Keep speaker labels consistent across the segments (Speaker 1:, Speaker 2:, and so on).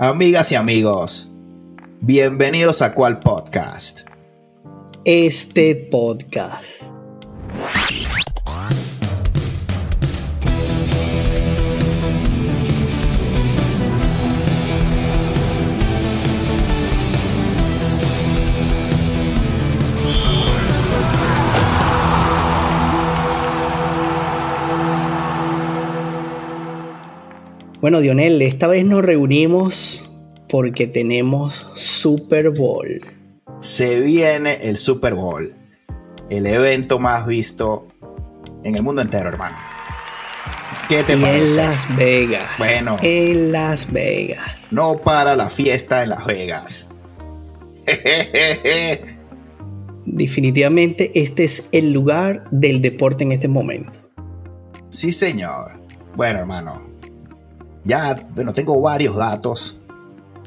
Speaker 1: Amigas y amigos, bienvenidos a Cual Podcast.
Speaker 2: Este podcast. Bueno, Dionel, esta vez nos reunimos porque tenemos Super Bowl.
Speaker 1: Se viene el Super Bowl, el evento más visto en el mundo entero, hermano.
Speaker 2: ¿Qué te parece? En Las Vegas. Bueno. En Las Vegas.
Speaker 1: No para la fiesta en Las Vegas.
Speaker 2: Definitivamente este es el lugar del deporte en este momento.
Speaker 1: Sí, señor. Bueno, hermano, ya, bueno, tengo varios datos.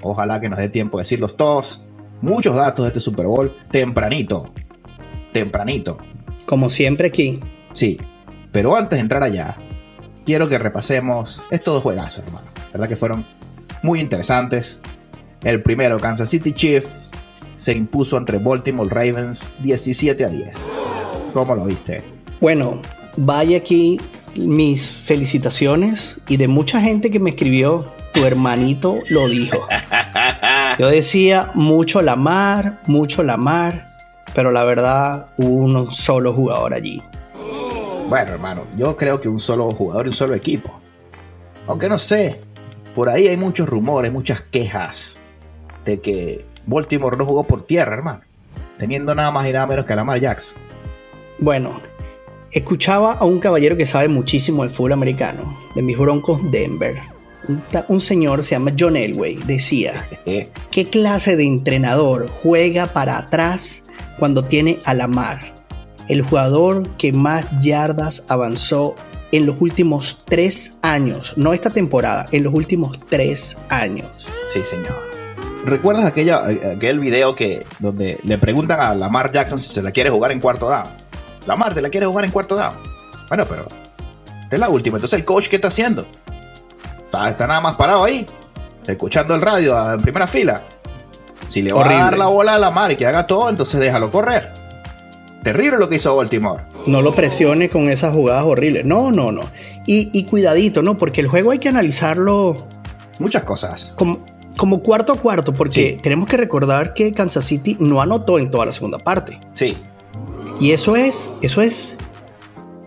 Speaker 1: Ojalá que nos dé tiempo de decirlos todos. Muchos datos de este Super Bowl tempranito. Tempranito.
Speaker 2: Como siempre aquí.
Speaker 1: Sí. Pero antes de entrar allá, quiero que repasemos estos dos juegazos, hermano. ¿Verdad que fueron muy interesantes? El primero, Kansas City Chiefs, se impuso entre Baltimore Ravens 17 a 10. ¿Cómo lo viste?
Speaker 2: Bueno, vaya aquí mis felicitaciones y de mucha gente que me escribió, tu hermanito lo dijo. Yo decía mucho la mar, mucho la mar, pero la verdad hubo un solo jugador allí.
Speaker 1: Bueno, hermano, yo creo que un solo jugador y un solo equipo. Aunque no sé, por ahí hay muchos rumores, muchas quejas de que Baltimore no jugó por tierra, hermano, teniendo nada más y nada menos que a Lamar Jackson.
Speaker 2: Bueno, Escuchaba a un caballero que sabe muchísimo del fútbol americano, de mis broncos Denver. Un, señor se llama John Elway, decía, ¿qué clase de entrenador juega para atrás cuando tiene a la mar? El jugador que más yardas avanzó en los últimos tres años, no esta temporada, en los últimos tres años.
Speaker 1: Sí, señor. ¿Recuerdas aquella, aquel video que donde le preguntan a Lamar Jackson si se la quiere jugar en cuarto down? La Marte la quiere jugar en cuarto down. Bueno, pero esta es la última. Entonces, ¿el coach qué está haciendo? Está, nada más parado ahí, escuchando el radio en primera fila. Si le va a dar la bola a la mar y que haga todo, entonces déjalo correr. Terrible lo que hizo Baltimore.
Speaker 2: No lo presione con esas jugadas horribles. No, no, no. Y, cuidadito, ¿no? Porque el juego hay que analizarlo.
Speaker 1: Muchas cosas.
Speaker 2: Como, como cuarto a cuarto, porque tenemos que recordar que Kansas City no anotó en toda la segunda parte.
Speaker 1: Sí.
Speaker 2: Y eso es, eso es,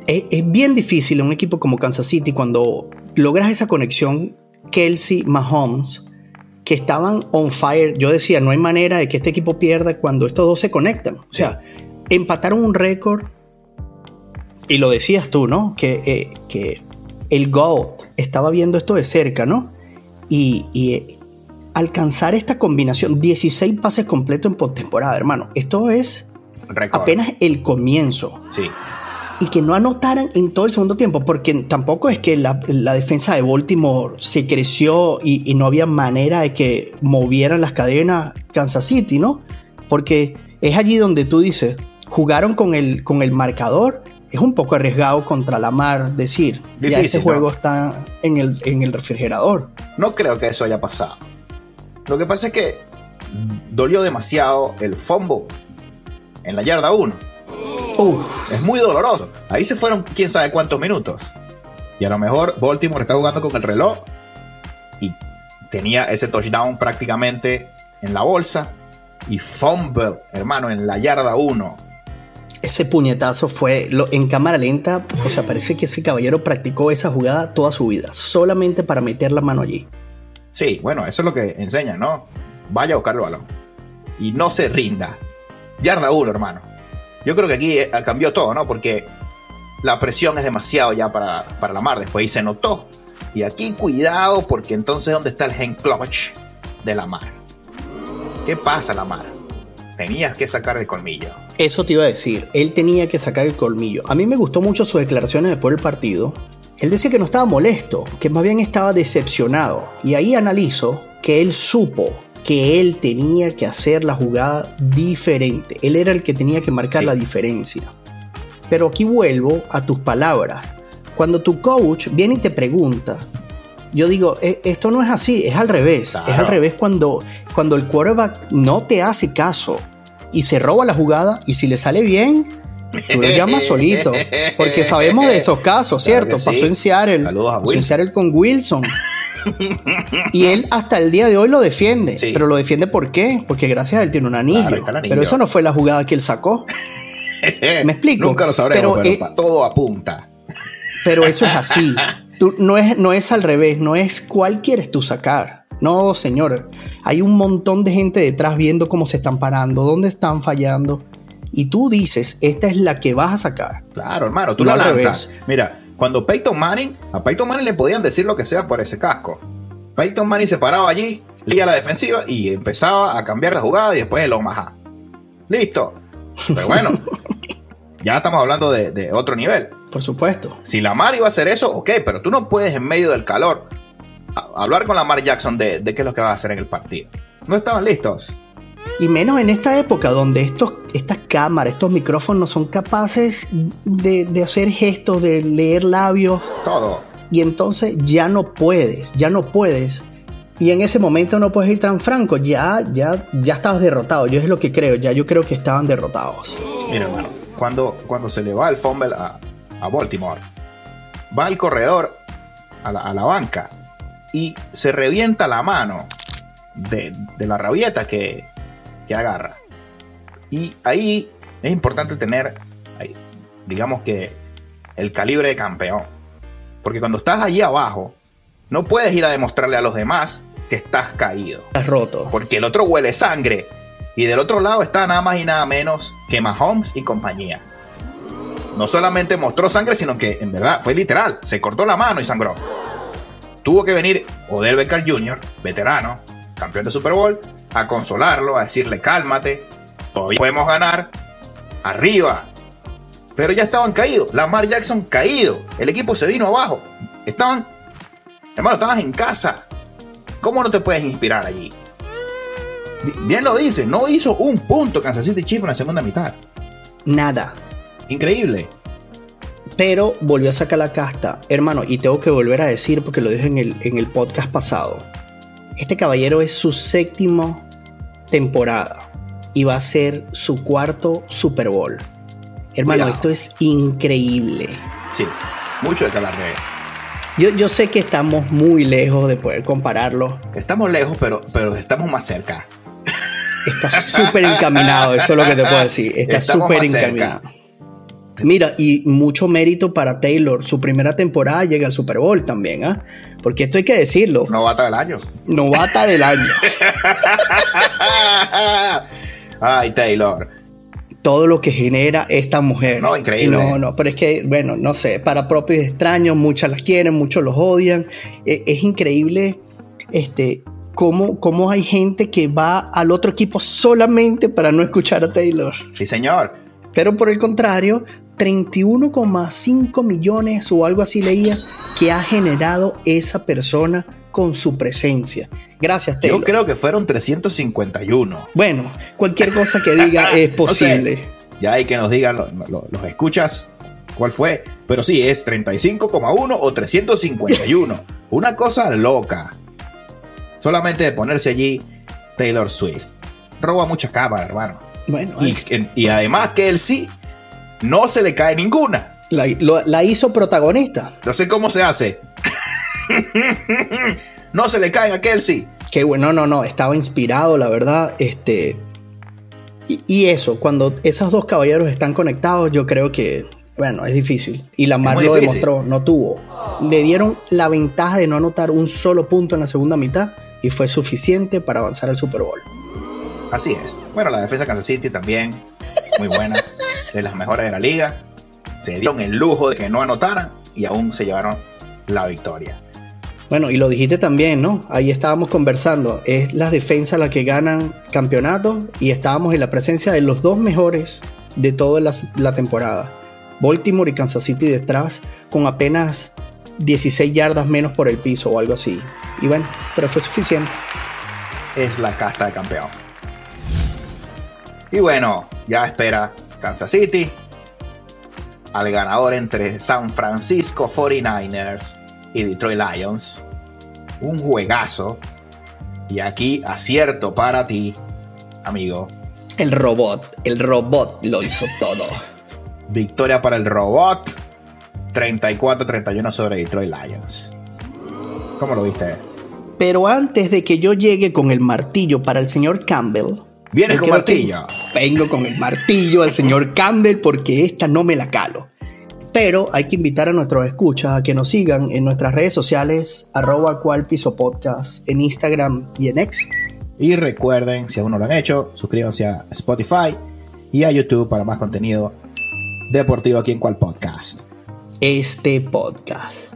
Speaker 2: es, bien difícil en un equipo como Kansas City cuando logras esa conexión Kelsey Mahomes que estaban on fire. Yo decía, no hay manera de que este equipo pierda cuando estos dos se conectan. O sea, empataron un récord y lo decías tú, ¿no? Que, eh, que el GOAT estaba viendo esto de cerca, ¿no? Y, y alcanzar esta combinación, 16 pases completos en postemporada, hermano. Esto es apenas el comienzo.
Speaker 1: Sí.
Speaker 2: Y que no anotaran en todo el segundo tiempo, porque tampoco es que la, defensa de Baltimore se creció y, no había manera de que movieran las cadenas Kansas City, ¿no? Porque es allí donde tú dices, jugaron con el, con el marcador, es un poco arriesgado contra la mar decir, ya ese juego está en el, en el refrigerador.
Speaker 1: No creo que eso haya pasado. Lo que pasa es que dolió demasiado el fumble en la yarda 1. Es muy doloroso. Ahí se fueron quién sabe cuántos minutos. Y a lo mejor Baltimore está jugando con el reloj y tenía ese touchdown prácticamente en la bolsa. Y fumble, hermano, en la yarda 1.
Speaker 2: Ese puñetazo fue lo, en cámara lenta. O sea, parece que ese caballero practicó esa jugada toda su vida, solamente para meter la mano allí.
Speaker 1: Sí, bueno, eso es lo que enseña, ¿no? Vaya a buscar el balón. Y no se rinda yarda 1, hermano. Yo creo que aquí eh, cambió todo, ¿no? Porque la presión es demasiado ya para, para la mar. Después ahí se notó. Y aquí cuidado porque entonces ¿dónde está el gen clutch de la mar? ¿Qué pasa la mar? Tenías que sacar el colmillo.
Speaker 2: Eso te iba a decir, él tenía que sacar el colmillo. A mí me gustó mucho sus declaraciones después del partido. Él decía que no estaba molesto, que más bien estaba decepcionado. Y ahí analizo que él supo que él tenía que hacer la jugada diferente. Él era el que tenía que marcar la diferencia. Pero aquí vuelvo a tus palabras. Cuando tu coach viene y te pregunta, yo digo, "E- esto no es así, es al revés.
Speaker 1: Claro.
Speaker 2: Es al revés cuando, cuando el quarterback no te hace caso y se roba la jugada y si le sale bien, tú lo llamas solito. Porque sabemos de esos casos,
Speaker 1: Claro
Speaker 2: ¿cierto?
Speaker 1: sí.
Speaker 2: Pasó en Seattle.
Speaker 1: Saludos a
Speaker 2: pasó en. Seattle con Wilson. y él hasta el día de hoy lo defiende.
Speaker 1: Sí.
Speaker 2: Pero lo defiende ¿por qué? Porque gracias a él tiene un anillo.
Speaker 1: Claro.
Speaker 2: Pero eso no fue la jugada que él sacó. ¿Me explico?
Speaker 1: Nunca lo sabremos,
Speaker 2: Pero,
Speaker 1: pero,
Speaker 2: eh,
Speaker 1: pa- todo apunta.
Speaker 2: Pero eso es así. Tú- no, es, no es al revés, no es cuál quieres tú sacar. No, señor. Hay un montón de gente detrás viendo cómo se están parando, dónde están fallando. Y tú dices, esta es la que vas a sacar.
Speaker 1: Claro, hermano, tú
Speaker 2: No
Speaker 1: la lanzas. Mira, cuando Peyton Manning, a Peyton Manning le podían decir lo que sea por ese casco. Peyton Manning se paraba allí, leía la defensiva y empezaba a cambiar la jugada y después el Omaha. Listo. Pero bueno, ya estamos hablando de, de otro nivel.
Speaker 2: Por supuesto.
Speaker 1: Si Lamar iba a hacer eso, ok, pero tú no puedes en medio del calor hablar con Lamar Jackson de, de qué es lo que va a hacer en el partido. No estaban listos.
Speaker 2: Y menos en esta época donde estos, estas cámaras, estos micrófonos son capaces de, de hacer gestos, de leer labios.
Speaker 1: Todo.
Speaker 2: Y entonces ya no puedes, ya no puedes. Y en ese momento no puedes ir tan franco. Ya, ya, ya estabas derrotado. Yo es lo que creo. Ya yo creo que estaban derrotados.
Speaker 1: Mira, hermano, cuando, cuando se le va el fumble a, a Baltimore, va el corredor a la, a la banca y se revienta la mano de, de la rabieta que, que agarra. Y ahí es importante tener, digamos que, el calibre de campeón. Porque cuando estás allí abajo, no puedes ir a demostrarle a los demás que estás caído.
Speaker 2: Estás roto.
Speaker 1: Porque el otro huele sangre. Y del otro lado está nada más y nada menos que Mahomes y compañía. No solamente mostró sangre, sino que en verdad fue literal. Se cortó la mano y sangró. Tuvo que venir Odell Beckham Jr., veterano, campeón de Super Bowl, a consolarlo, a decirle cálmate, todavía podemos ganar, arriba. Pero ya estaban caídos. Lamar Jackson caído. El equipo se vino abajo. Estaban, hermano, estabas en casa. ¿Cómo no te puedes inspirar allí? Bi- Bien lo dice, no hizo un punto Kansas City Chiefs en la segunda mitad.
Speaker 2: Nada.
Speaker 1: Increíble.
Speaker 2: Pero volvió a sacar la casta. Hermano, y tengo que volver a decir, porque lo dije en el, en el podcast pasado. Este caballero es su séptimo temporada. Y va a ser su cuarto Super Bowl. Hermano,
Speaker 1: Cuidado.
Speaker 2: esto es increíble.
Speaker 1: Sí, mucho de hablar de él.
Speaker 2: Yo, yo sé que estamos muy lejos de poder compararlo.
Speaker 1: Estamos lejos, pero, pero estamos más cerca.
Speaker 2: Está súper encaminado, eso es lo que te puedo decir. Está súper
Speaker 1: cerca.
Speaker 2: Mira, y mucho mérito para Taylor. Su primera temporada llega al Super Bowl también, ¿ah? Porque esto hay que decirlo.
Speaker 1: Novata del año.
Speaker 2: Novata del año.
Speaker 1: Ay, Taylor.
Speaker 2: Todo lo que genera esta mujer.
Speaker 1: No, increíble.
Speaker 2: No, no, pero es que, bueno, no sé, para propios extraños, muchas las quieren, muchos los odian. Eh, es increíble este, cómo, cómo hay gente que va al otro equipo solamente para no escuchar a Taylor.
Speaker 1: Sí, señor.
Speaker 2: Pero por el contrario, 31,5 millones o algo así leía que ha generado esa persona con su presencia. Gracias, Taylor.
Speaker 1: Yo creo que fueron 351.
Speaker 2: Bueno, cualquier cosa que diga es posible.
Speaker 1: Ya hay que nos digan lo- lo- los escuchas cuál fue. Pero sí, es 35,1 o 351. Una cosa loca. Solamente de ponerse allí Taylor Swift. Roba mucha cámara, hermano.
Speaker 2: Bueno,
Speaker 1: Y, y además que él sí, no se le cae ninguna.
Speaker 2: la, lo- la hizo protagonista.
Speaker 1: No sé cómo se hace. no se le caen a Kelsey.
Speaker 2: Que bueno, no, no, estaba inspirado, la verdad. Este. Y, y eso, cuando esos dos caballeros están conectados, yo creo que, bueno, es difícil. Y la Mar
Speaker 1: muy
Speaker 2: lo demostró, no tuvo. Le dieron la ventaja de no anotar un solo punto en la segunda mitad y fue suficiente para avanzar al Super Bowl.
Speaker 1: Así es. Bueno, la defensa de Kansas City también, muy buena, de las mejores de la liga. Se dieron el lujo de que no anotaran y aún se llevaron la victoria.
Speaker 2: Bueno, y lo dijiste también, ¿no? Ahí estábamos conversando. Es las defensas las que ganan campeonatos y estábamos en la presencia de los dos mejores de toda la, la temporada. Baltimore y Kansas City detrás con apenas 16 yardas menos por el piso o algo así. Y bueno, pero fue suficiente.
Speaker 1: Es la casta de campeón. Y bueno, ya espera Kansas City al ganador entre San Francisco 49ers y Detroit Lions. un juegazo. Y aquí acierto para ti, amigo.
Speaker 2: El robot, el robot lo hizo todo.
Speaker 1: Victoria para el robot. 34-31 sobre Detroit Lions. ¿Cómo lo viste?
Speaker 2: Pero antes de que yo llegue con el martillo para el señor Campbell.
Speaker 1: ¿Vienes con martillo?
Speaker 2: Vengo con el martillo al señor Campbell porque esta no me la calo. Pero hay que invitar a nuestros escuchas a que nos sigan en nuestras redes sociales, arroba cual piso podcast, en Instagram y en X.
Speaker 1: Y recuerden, si aún no lo han hecho, suscríbanse a Spotify y a YouTube para más contenido deportivo aquí en cual podcast.
Speaker 2: Este podcast.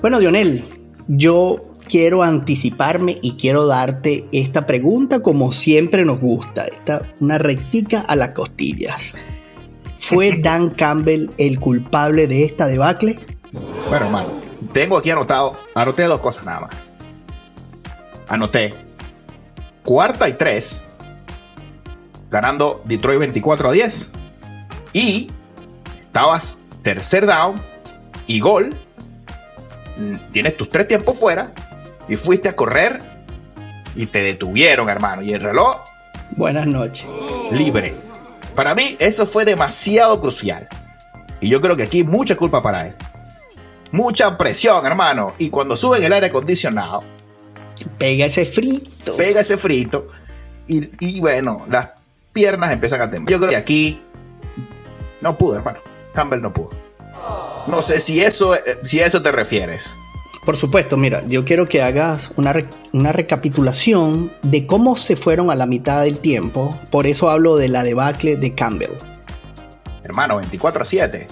Speaker 2: Bueno, Dionel, yo quiero anticiparme y quiero darte esta pregunta como siempre nos gusta. Esta, una rectica a las costillas. ¿Fue Dan Campbell el culpable de esta debacle?
Speaker 1: Bueno, hermano, tengo aquí anotado, anoté dos cosas nada más. Anoté cuarta y tres, ganando Detroit 24 a 10. Y estabas tercer down y gol. Tienes tus tres tiempos fuera y fuiste a correr y te detuvieron, hermano. Y el reloj.
Speaker 2: Buenas noches.
Speaker 1: Libre. Para mí, eso fue demasiado crucial. Y yo creo que aquí mucha culpa para él. Mucha presión, hermano. Y cuando suben el aire acondicionado,
Speaker 2: Pega ese frito.
Speaker 1: pega ese frito. Y, y bueno, las piernas empiezan a temblar. Yo creo que aquí no pudo, hermano. Campbell no pudo. No sé si eso, eh, si a eso te refieres.
Speaker 2: Por supuesto, mira, yo quiero que hagas una, re- una recapitulación de cómo se fueron a la mitad del tiempo. Por eso hablo de la debacle de Campbell.
Speaker 1: Hermano, 24 a 7.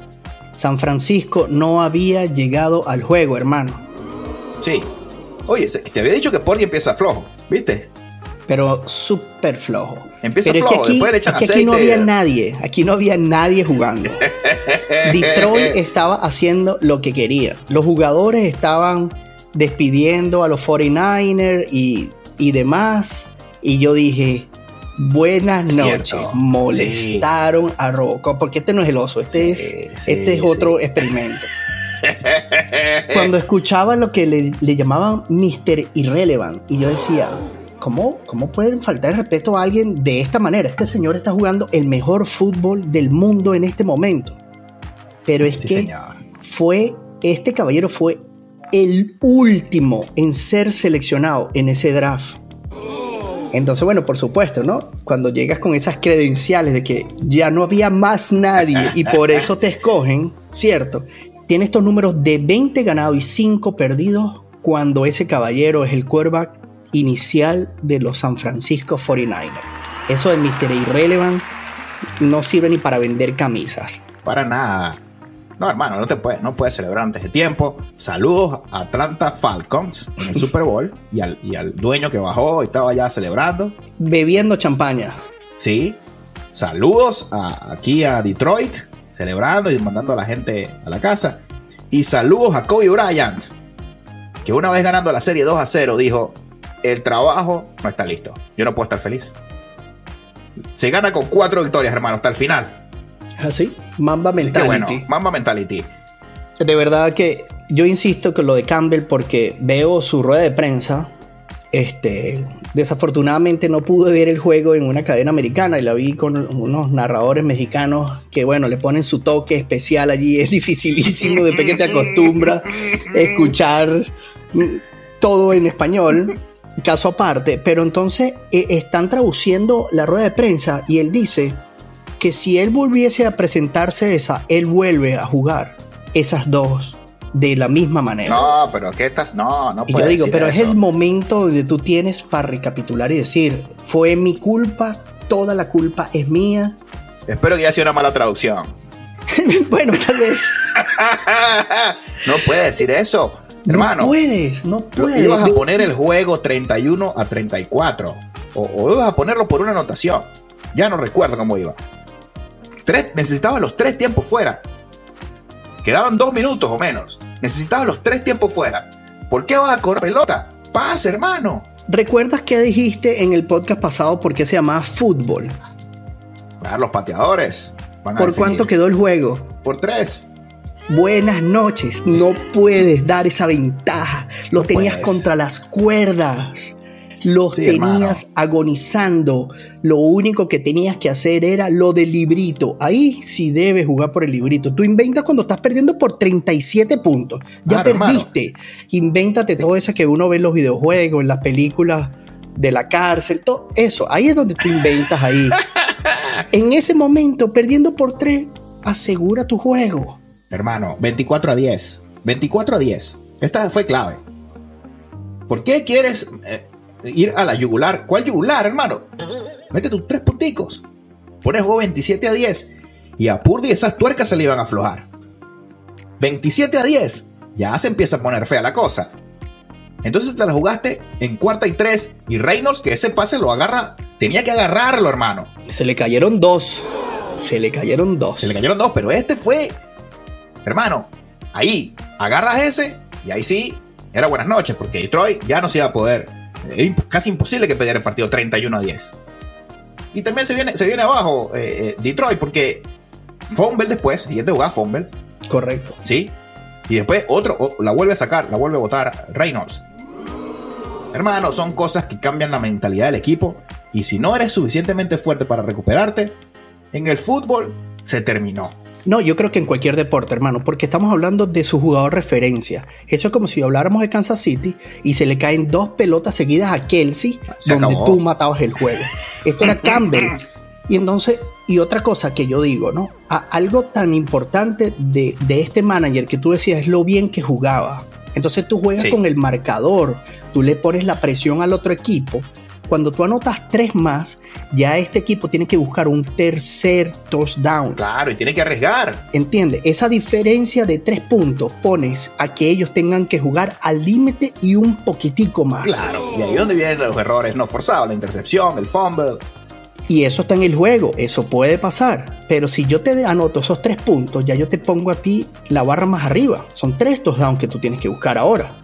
Speaker 2: San Francisco no había llegado al juego, hermano.
Speaker 1: Sí. Oye, te había dicho que Porgy empieza flojo, ¿viste?
Speaker 2: Pero súper flojo.
Speaker 1: Empieza
Speaker 2: Pero es
Speaker 1: flojo,
Speaker 2: que aquí,
Speaker 1: después le echan
Speaker 2: es que aquí no había nadie. Aquí no había nadie jugando. Detroit estaba haciendo lo que quería. Los jugadores estaban despidiendo a los 49ers y, y demás. Y yo dije, buenas noches.
Speaker 1: Cierto.
Speaker 2: Molestaron a Robocop. Porque este no es el oso, este,
Speaker 1: Sí,
Speaker 2: es,
Speaker 1: sí,
Speaker 2: este es otro experimento. Cuando escuchaba lo que le, le llamaban Mr. Irrelevant, y yo decía, ¿cómo, ¿cómo pueden faltar el respeto a alguien de esta manera? Este señor está jugando el mejor fútbol del mundo en este momento. Pero es
Speaker 1: Sí,
Speaker 2: que
Speaker 1: señor.
Speaker 2: fue, este caballero fue el último en ser seleccionado en ese draft. Entonces, bueno, por supuesto, ¿no? Cuando llegas con esas credenciales de que ya no había más nadie y por eso te escogen, ¿cierto? Tiene estos números de 20 ganados y 5 perdidos cuando ese caballero es el quarterback inicial de los San Francisco 49ers. Eso de Mr. Irrelevant no sirve ni para vender camisas.
Speaker 1: Para nada. No, hermano, no te puedes, no puedes celebrar antes de tiempo. Saludos a Atlanta Falcons en el Super Bowl y al, y al dueño que bajó y estaba ya celebrando.
Speaker 2: Bebiendo champaña.
Speaker 1: Sí. Saludos a- aquí a Detroit, celebrando y mandando a la gente a la casa. Y saludos a Kobe Bryant, que una vez ganando la serie 2 a 0 dijo, el trabajo no está listo. Yo no puedo estar feliz. Se gana con cuatro victorias, hermano, hasta el final.
Speaker 2: Así, Mamba
Speaker 1: Así que
Speaker 2: Mentality.
Speaker 1: bueno, Mamba Mentality.
Speaker 2: De verdad que yo insisto con lo de Campbell porque veo su rueda de prensa. Este, desafortunadamente no pude ver el juego en una cadena americana y la vi con unos narradores mexicanos que, bueno, le ponen su toque especial allí. Es dificilísimo después que te acostumbras escuchar todo en español, caso aparte. Pero entonces eh, están traduciendo la rueda de prensa y él dice que si él volviese a presentarse esa, él vuelve a jugar esas dos de la misma manera.
Speaker 1: No, pero que estás. No, no
Speaker 2: y yo digo,
Speaker 1: decir
Speaker 2: pero es el momento donde tú tienes para recapitular y decir, fue mi culpa, toda la culpa es mía.
Speaker 1: Espero que haya sido una mala traducción.
Speaker 2: bueno, tal vez.
Speaker 1: no puedes decir eso, hermano.
Speaker 2: No puedes, no puedes.
Speaker 1: Ibas a poner el juego 31 a 34. O, o ibas a ponerlo por una anotación. Ya no recuerdo cómo iba. Tres, necesitaba los tres tiempos fuera. Quedaban dos minutos o menos. Necesitaba los tres tiempos fuera. ¿Por qué vas a correr pelota? Pasa, hermano.
Speaker 2: ¿Recuerdas qué dijiste en el podcast pasado por qué se llamaba fútbol?
Speaker 1: Van los pateadores.
Speaker 2: ¿Por
Speaker 1: definir.
Speaker 2: cuánto quedó el juego?
Speaker 1: Por tres.
Speaker 2: Buenas noches. No puedes dar esa ventaja. Lo tenías contra las cuerdas. Los tenías agonizando. Lo único que tenías que hacer era lo del librito. Ahí sí debes jugar por el librito. Tú inventas cuando estás perdiendo por 37 puntos. Ya perdiste. Invéntate todo eso que uno ve en los videojuegos, en las películas de la cárcel, todo eso. Ahí es donde tú inventas ahí. en ese momento, perdiendo por 3, asegura tu juego.
Speaker 1: Hermano, 24 a 10. 24 a 10. Esta fue clave. ¿Por qué quieres eh, ir a la yugular? ¿Cuál yugular, hermano? Mete tus tres punticos. Pones juego 27 a 10. Y a Purdy esas tuercas se le iban a aflojar. 27 a 10. Ya se empieza a poner fea la cosa. Entonces te la jugaste en cuarta y tres. Y Reynolds, que ese pase lo agarra, tenía que agarrarlo, hermano.
Speaker 2: Se le cayeron dos. Se le cayeron dos.
Speaker 1: Se le cayeron dos, pero este fue hermano, ahí agarras ese y ahí sí, era buenas noches, porque Detroit ya no se iba a poder. Es casi imposible que perdiera el partido 31 a 10. Y también se viene, se viene abajo eh, eh, Detroit, porque fumble después, siguiente jugada fumble.
Speaker 2: Correcto.
Speaker 1: Sí. Y después otro, la vuelve a sacar, la vuelve a votar Reynolds. Hermano, son cosas que cambian la mentalidad del equipo. Y si no eres suficientemente fuerte para recuperarte, en el fútbol se terminó.
Speaker 2: No, yo creo que en cualquier deporte, hermano, porque estamos hablando de su jugador referencia. Eso es como si habláramos de Kansas City y se le caen dos pelotas seguidas a Kelsey, donde tú matabas el juego. Esto era Campbell. Y entonces, y otra cosa que yo digo, ¿no? algo tan importante de, de, este manager que tú decías es lo bien que jugaba. Entonces tú juegas con el marcador, tú le pones la presión al otro equipo cuando tú anotas tres más, ya este equipo tiene que buscar un tercer touchdown.
Speaker 1: Claro, y tiene que arriesgar.
Speaker 2: Entiende, esa diferencia de tres puntos pones a que ellos tengan que jugar al límite y un poquitico más.
Speaker 1: Claro, y ahí es donde vienen los errores no forzados, la intercepción, el fumble.
Speaker 2: Y eso está en el juego, eso puede pasar. Pero si yo te anoto esos tres puntos, ya yo te pongo a ti la barra más arriba. Son tres touchdowns que tú tienes que buscar ahora.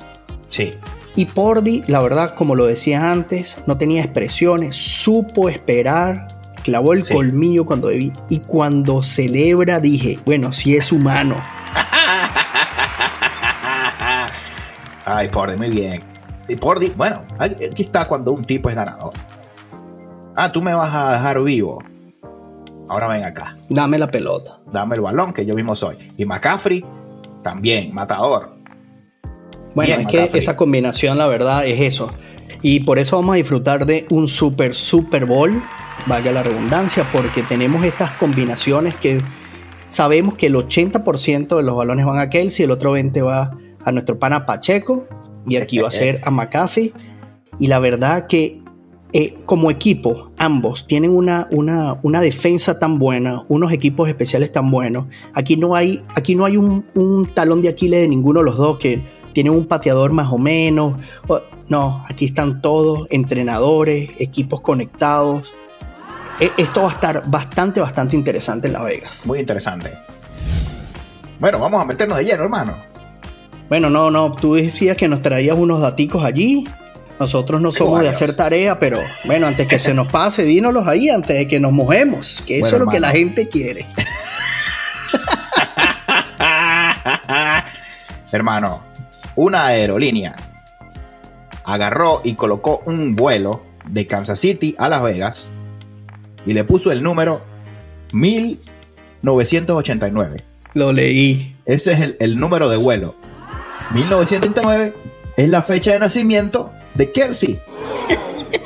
Speaker 1: Sí.
Speaker 2: Y Pordy, la verdad, como lo decía antes, no tenía expresiones, supo esperar, clavó el colmillo cuando debí. Y cuando celebra dije, bueno, si es humano.
Speaker 1: Ay, Pordy, muy bien. Y Pordy, bueno, aquí está cuando un tipo es ganador. Ah, tú me vas a dejar vivo. Ahora ven acá.
Speaker 2: Dame la pelota.
Speaker 1: Dame el balón, que yo mismo soy. Y McCaffrey, también, matador.
Speaker 2: Bueno, es que esa combinación, la verdad, es eso. Y por eso vamos a disfrutar de un super Super Bowl, vaya la redundancia, porque tenemos estas combinaciones que sabemos que el 80% de los balones van a Kelsey, el otro 20% va a nuestro pana Pacheco, y aquí va a ser a McAfee. Y la verdad que eh, como equipo, ambos tienen una, una, una, defensa tan buena, unos equipos especiales tan buenos. Aquí no hay, aquí no hay un, un talón de Aquiles de ninguno de los dos que tienen un pateador más o menos. No, aquí están todos, entrenadores, equipos conectados. E, esto va a estar bastante, bastante interesante en Las Vegas.
Speaker 1: Muy interesante. Bueno, vamos a meternos de lleno, hermano.
Speaker 2: Bueno, no, no, tú decías que nos traías unos daticos allí. Nosotros no somos de hacer tarea, pero bueno, antes que se nos pase, dínoslos ahí, antes de que nos mojemos, que eso es lo que la gente quiere.
Speaker 1: hermano, una aerolínea agarró y colocó un vuelo de Kansas City a Las Vegas y le puso el número 1989.
Speaker 2: Lo leí.
Speaker 1: Ese es el, número de vuelo. 1989 es la fecha de nacimiento de Kelsey.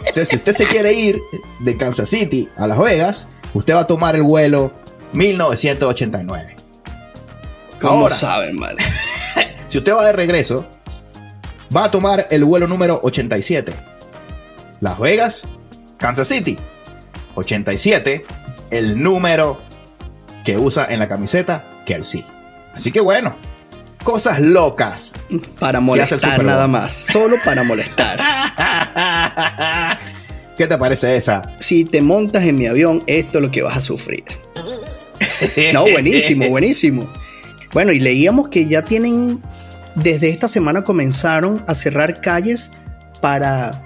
Speaker 1: Entonces, si usted se quiere ir de Kansas City a Las Vegas, usted va a tomar el vuelo 1989.
Speaker 2: ¿Cómo saben, mal?
Speaker 1: Si usted va de regreso, va a tomar el vuelo número 87. Las Vegas, Kansas City. 87, el número que usa en la camiseta Kelsey. Así que bueno, cosas locas.
Speaker 2: Para molestar nada más, solo para molestar.
Speaker 1: ¿Qué te parece esa?
Speaker 2: Si te montas en mi avión, esto es lo que vas a sufrir. no, buenísimo, buenísimo. Bueno, y leíamos que ya tienen, desde esta semana comenzaron a cerrar calles para,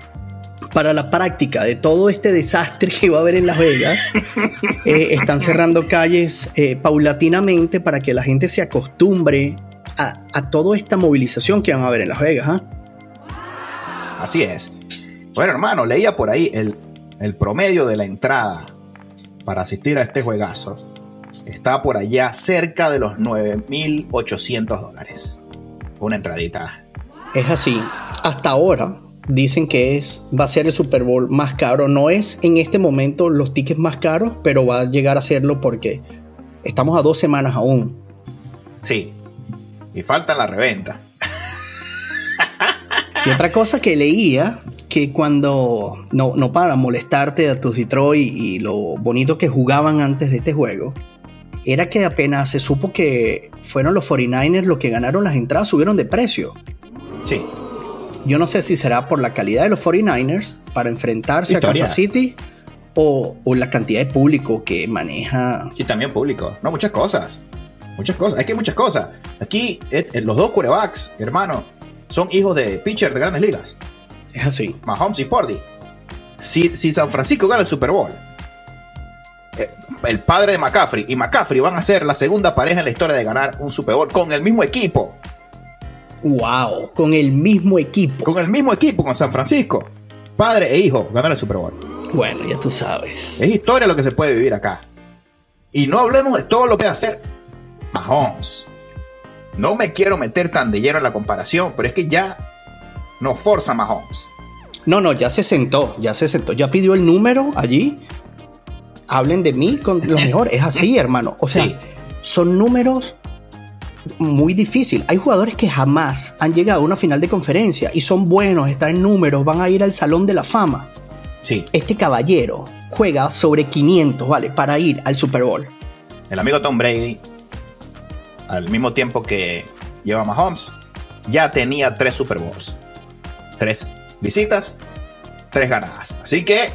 Speaker 2: para la práctica de todo este desastre que va a haber en Las Vegas, eh, están cerrando calles eh, paulatinamente para que la gente se acostumbre a, toda esta movilización que van a haber en Las Vegas. ¿ah?
Speaker 1: Así es. Bueno, hermano, leía por ahí el, el promedio de la entrada para asistir a este juegazo. Está por allá cerca de los 9.800 dólares. Una entradita.
Speaker 2: Es así. Hasta ahora, dicen que es, va a ser el Super Bowl más caro. No es en este momento los tickets más caros, pero va a llegar a serlo porque estamos a dos semanas aún.
Speaker 1: Sí, y falta la reventa.
Speaker 2: Y otra cosa que leía, que cuando, no, no para molestarte a tus Detroit y lo bonito que jugaban antes de este juego, era que apenas se supo que fueron los 49ers los que ganaron las entradas, subieron de precio.
Speaker 1: Sí.
Speaker 2: Yo no sé si será por la calidad de los 49ers para enfrentarse a Kansas City o, la cantidad de público que maneja.
Speaker 1: Sí, también público. No, muchas cosas. Muchas cosas. Es que hay muchas cosas. Aquí, eh, eh, los dos quarterbacks, hermano, son hijos de pitchers de grandes ligas.
Speaker 2: Es así.
Speaker 1: Mahomes y Pordy. Si, si San Francisco gana el Super Bowl, el padre de McCaffrey y McCaffrey van a ser la segunda pareja en la historia de ganar un Super Bowl con el mismo equipo.
Speaker 2: Wow, con el mismo equipo.
Speaker 1: Con el mismo equipo, con San Francisco. Padre e hijo ganar el Super Bowl.
Speaker 2: Bueno, ya tú sabes.
Speaker 1: Es historia lo que se puede vivir acá. Y no hablemos de todo lo que va a hacer Mahomes. No me quiero meter tan de lleno en la comparación, pero es que ya no forza Mahomes.
Speaker 2: No, no, ya se sentó, ya se sentó. Ya pidió el número allí. Hablen de mí con lo mejor. Es así, hermano. O sea, son números muy difícil. Hay jugadores que jamás han llegado a una final de conferencia y son buenos, están en números, van a ir al Salón de la Fama.
Speaker 1: Sí.
Speaker 2: Este caballero juega sobre 500, ¿vale? Para ir al Super Bowl.
Speaker 1: El amigo Tom Brady, al mismo tiempo que lleva Mahomes, ya tenía tres Super Bowls. Tres visitas, tres ganadas. Así que,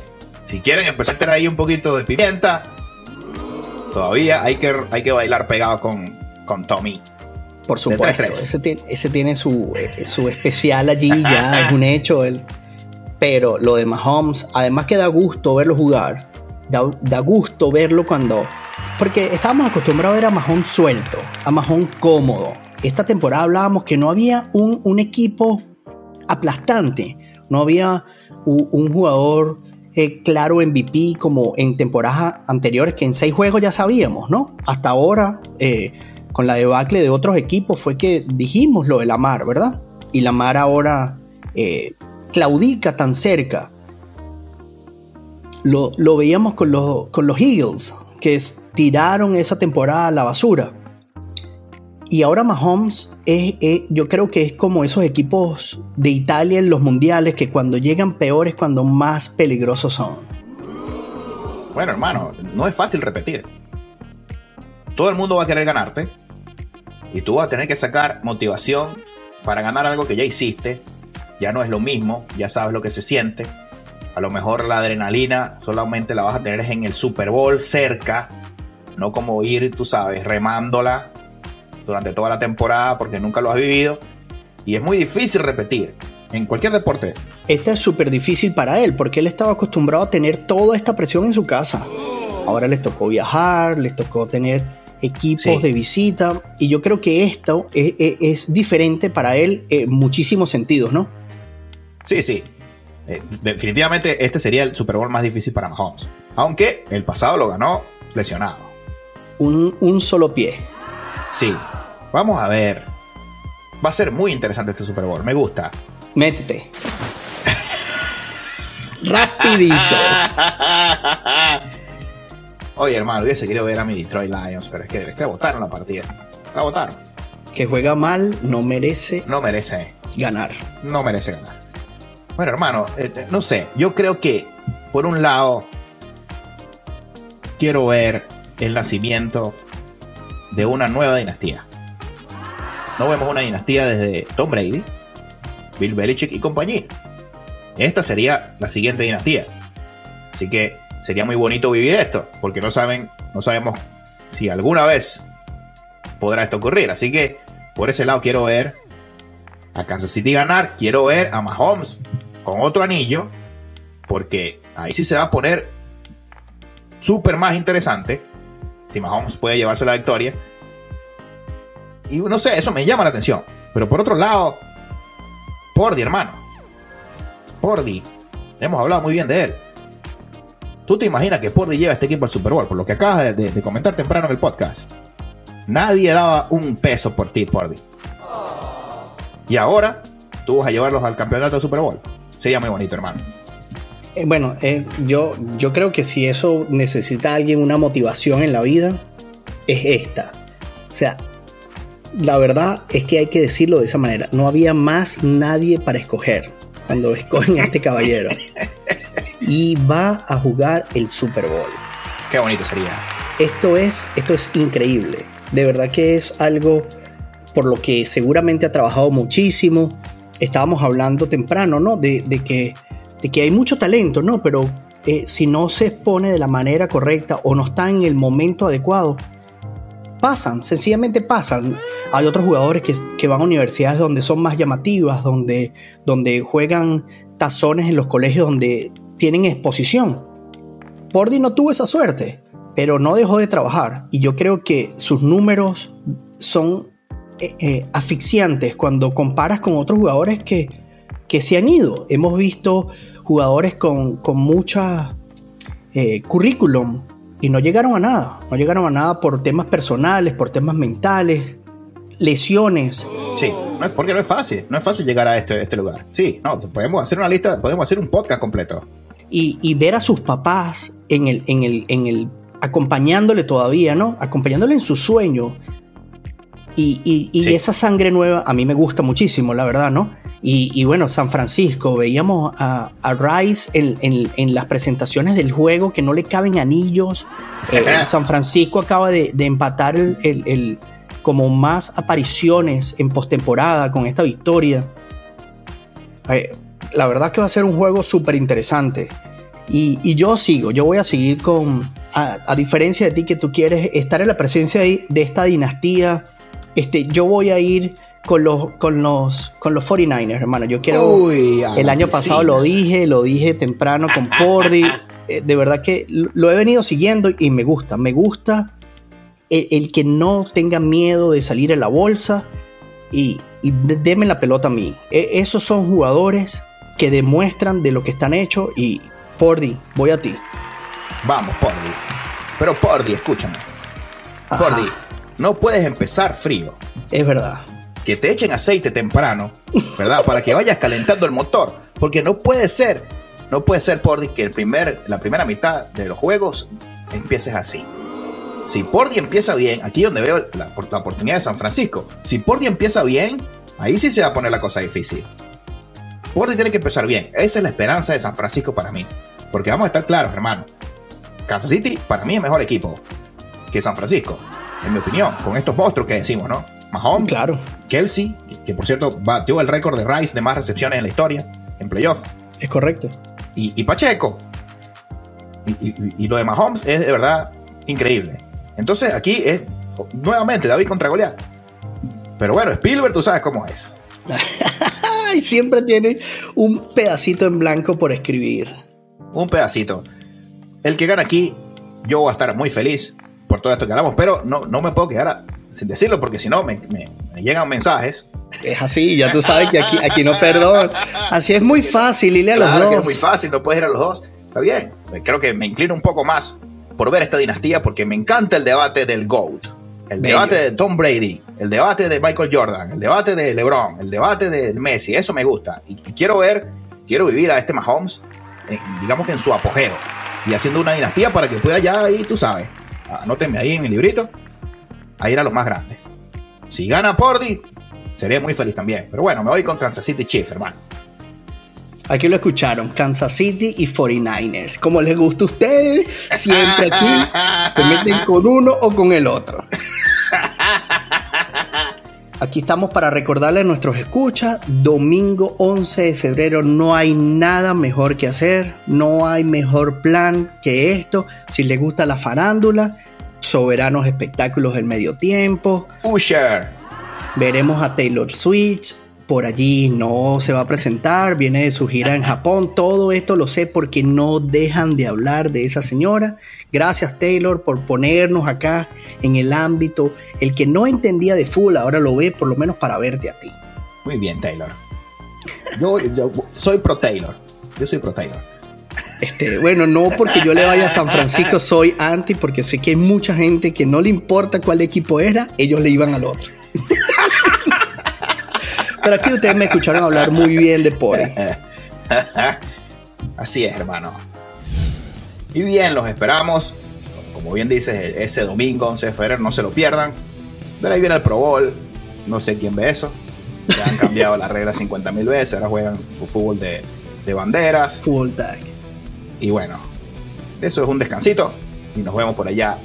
Speaker 1: si quieren empezar a tener ahí un poquito de pimienta, todavía hay que, hay que bailar pegado con, con Tommy.
Speaker 2: Por supuesto, ese tiene, ese tiene su, su, especial allí, ya es un hecho. pero lo de Mahomes, además que da gusto verlo jugar, da, gusto verlo cuando... Porque estábamos acostumbrados a ver a Mahomes suelto, a Mahomes cómodo. Esta temporada hablábamos que no había un, un equipo aplastante, no había un, jugador eh, claro MVP como en temporadas anteriores, que en seis juegos ya sabíamos, ¿no? Hasta ahora... Eh, con la debacle de otros equipos fue que dijimos lo de la mar, ¿verdad? Y la mar ahora eh, claudica tan cerca. Lo, veíamos con los Eagles, que tiraron esa temporada a la basura. Y ahora Mahomes es, yo creo que es como esos equipos de Italia en los mundiales que cuando llegan peores, cuando más peligrosos son.
Speaker 1: Bueno, hermano, no es fácil repetir. Todo el mundo va a querer ganarte. Y tú vas a tener que sacar motivación para ganar algo que ya hiciste. Ya no es lo mismo, ya sabes lo que se siente. A lo mejor la adrenalina solamente la vas a tener en el Super Bowl cerca, no como ir, tú sabes, remándola durante toda la temporada porque nunca lo has vivido. Y es muy difícil repetir en cualquier deporte.
Speaker 2: Esta es súper difícil para él porque él estaba acostumbrado a tener toda esta presión en su casa. Ahora les tocó viajar, les tocó tener equipos de visita. Y yo creo que esto es, diferente para él en muchísimos sentidos, ¿no?
Speaker 1: Sí, sí. Eh, definitivamente este sería el Super Bowl más difícil para Mahomes. Aunque el pasado lo ganó lesionado.
Speaker 2: Un, solo pie.
Speaker 1: Sí. Vamos a ver. Va a ser muy interesante este Super Bowl. Me gusta.
Speaker 2: Métete. Rapidito.
Speaker 1: Oye, hermano, hubiese querido ver a mi Detroit Lions, pero es que, es que votaron la partida. La votaron.
Speaker 2: Que juega mal no merece.
Speaker 1: No merece.
Speaker 2: Ganar.
Speaker 1: No merece ganar. Bueno, hermano, eh, eh, no sé. Yo creo que, por un lado, quiero ver el nacimiento de una nueva dinastía. No vemos una dinastía desde Tom Brady, Bill Belichick y compañía. Esta sería la siguiente dinastía. Así que sería muy bonito vivir esto, porque no saben, no sabemos si alguna vez podrá esto ocurrir. Así que por ese lado quiero ver a Kansas City ganar, quiero ver a Mahomes con otro anillo porque ahí sí se va a poner súper más interesante. Si Mahomes puede llevarse la victoria. Y no sé, eso me llama la atención. Pero por otro lado, Pordy, hermano. Pordy, hemos hablado muy bien de él. ¿Tú te imaginas que Pordy lleva este equipo al Super Bowl? Por lo que acabas de, comentar temprano en el podcast. Nadie daba un peso por ti, Pordy. Y ahora tú vas a llevarlos al campeonato de Super Bowl. Sería muy bonito, hermano.
Speaker 2: Eh, bueno, eh, yo, yo creo que si eso necesita alguien una motivación en la vida, es esta. O sea, la verdad es que hay que decirlo de esa manera. No había más nadie para escoger cuando escogen a este caballero. Y va a jugar el Super Bowl.
Speaker 1: Qué bonito sería.
Speaker 2: Esto es, esto es increíble. De verdad que es algo por lo que seguramente ha trabajado muchísimo. Estábamos hablando temprano, ¿no? De, que, de que hay mucho talento, ¿no? Pero eh, si no se expone de la manera correcta o no está en el momento adecuado, pasan, sencillamente pasan. Hay otros jugadores que, van a universidades donde son más llamativas, donde, donde juegan tazones en los colegios donde tienen exposición. Pordy no tuvo esa suerte, pero no dejó de trabajar. Y yo creo que sus números son eh, eh, asfixiantes cuando comparas con otros jugadores que, que se han ido. Hemos visto jugadores con, con mucha eh, currículum y no llegaron a nada. No llegaron a nada por temas personales, por temas mentales, lesiones.
Speaker 1: Sí, no es, porque no es fácil. No es fácil llegar a este, este lugar. Sí, no, podemos hacer una lista, podemos hacer un podcast completo.
Speaker 2: Y, ver a sus papás en el, en el, en el, acompañándole todavía, ¿no? Acompañándole en su sueño. Y, y, esa sangre nueva a mí me gusta muchísimo, la verdad, ¿no? Y, bueno, San Francisco, veíamos a, Rice en, las presentaciones del juego que no le caben anillos. Eh, San Francisco acaba de, empatar el, como más apariciones en postemporada con esta victoria. Eh, la verdad que va a ser un juego súper interesante. Y, yo sigo, yo voy a seguir con, a, diferencia de ti que tú quieres estar en la presencia de, de esta dinastía, este, yo voy a ir con los, con los, con los 49ers, hermano. Yo quiero. el año pasado lo dije, lo dije temprano con Pordy. Eh, de verdad que lo he venido siguiendo y me gusta. Me gusta el, que no tenga miedo de salir en la bolsa y, y deme la pelota a mí. E, esos son jugadores que demuestran de lo que están hechos y Pordy, voy a ti.
Speaker 1: Vamos, Pordy. Pero Pordy, escúchame. Pordy, no puedes empezar frío.
Speaker 2: Es verdad
Speaker 1: que te echen aceite temprano, ¿verdad? Para que vayas calentando el motor. Porque no puede ser, no puede ser, Pordy, que el primer, la primera mitad de los juegos empieces así. Si Pordy empieza bien, aquí donde veo la, la oportunidad de San Francisco, si Pordy empieza bien, ahí sí se va a poner la cosa difícil. Pordy tiene que empezar bien. Esa es la esperanza de San Francisco para mí. Porque vamos a estar claros, hermano. Kansas City para mí es mejor equipo que San Francisco, en mi opinión, con estos monstruos que decimos, ¿no? Mahomes,
Speaker 2: claro.
Speaker 1: Kelsey, que, por cierto batió el récord de Rice de más recepciones en la historia, en playoff.
Speaker 2: Es correcto.
Speaker 1: Y, Pacheco. Y, lo de Mahomes es de verdad increíble. Entonces aquí es nuevamente David contra Goliat. Pero bueno, Spielberg tú sabes cómo es.
Speaker 2: y siempre tiene un pedacito en blanco por escribir.
Speaker 1: Un pedacito. El que gana aquí, yo voy a estar muy feliz por todo esto que hablamos, pero no, no me puedo quedar sin decirlo, porque si no me, llegan mensajes.
Speaker 2: Es así, ya tú sabes que aquí, aquí no perdón. Así es muy fácil irle a los dos.
Speaker 1: es muy fácil, no puedes ir a los dos. Está bien, creo que me inclino un poco más por ver esta dinastía, porque me encanta el debate del GOAT. El debate de Tom Brady, el debate de Michael Jordan, el debate de LeBron, el debate de Messi, eso me gusta. Y, quiero ver, quiero vivir a este Mahomes, eh, digamos que en su apogeo, y haciendo una dinastía para que pueda ya ahí, tú sabes, anótenme ahí en mi librito, a ir a los más grandes. Si gana Pordy, seré muy feliz también. Pero bueno, me voy con Kansas City Chiefs, hermano.
Speaker 2: Aquí lo escucharon, Kansas City y 49ers. Como les gusta a ustedes, siempre aquí se meten con uno o con el otro. Aquí estamos para recordarle a nuestros escuchas, domingo 11 de febrero no hay nada mejor que hacer, no hay mejor plan que esto. Si les gusta la farándula, soberanos espectáculos del medio tiempo.
Speaker 1: Usher.
Speaker 2: Veremos a Taylor Swift, por allí, no se va a presentar, viene de su gira en Japón, todo esto lo sé porque no dejan de hablar de esa señora. Gracias Taylor por ponernos acá en el ámbito. El que no entendía de fútbol ahora lo ve por lo menos para verte a ti.
Speaker 1: Muy bien Taylor. Yo, yo soy pro Taylor. Yo soy pro Taylor.
Speaker 2: Este, bueno, no porque yo le vaya a San Francisco, soy anti, porque sé que hay mucha gente que no le importa cuál equipo era, ellos le iban al otro. Pero aquí ustedes me escucharon hablar muy bien de Pori.
Speaker 1: Así es, hermano. Y bien, los esperamos. Como bien dices, ese domingo 11 de febrero no se lo pierdan. De ahí viene el Pro Bowl. No sé quién ve eso. Ya han cambiado las reglas 50 mil veces. Ahora juegan fútbol de, de banderas.
Speaker 2: Fútbol tag.
Speaker 1: Y bueno, eso es un descansito. Y nos vemos por allá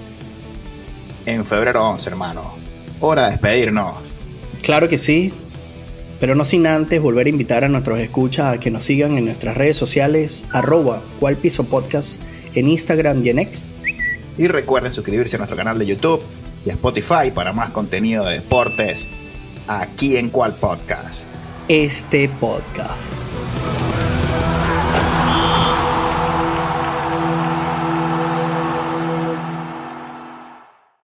Speaker 1: en febrero 11, hermano. Hora de despedirnos.
Speaker 2: Claro que sí. Pero no sin antes volver a invitar a nuestros escuchas a que nos sigan en nuestras redes sociales, arroba cual piso podcast en Instagram y en X.
Speaker 1: Y recuerden suscribirse a nuestro canal de YouTube y a Spotify para más contenido de deportes aquí en cual podcast.
Speaker 2: Este podcast.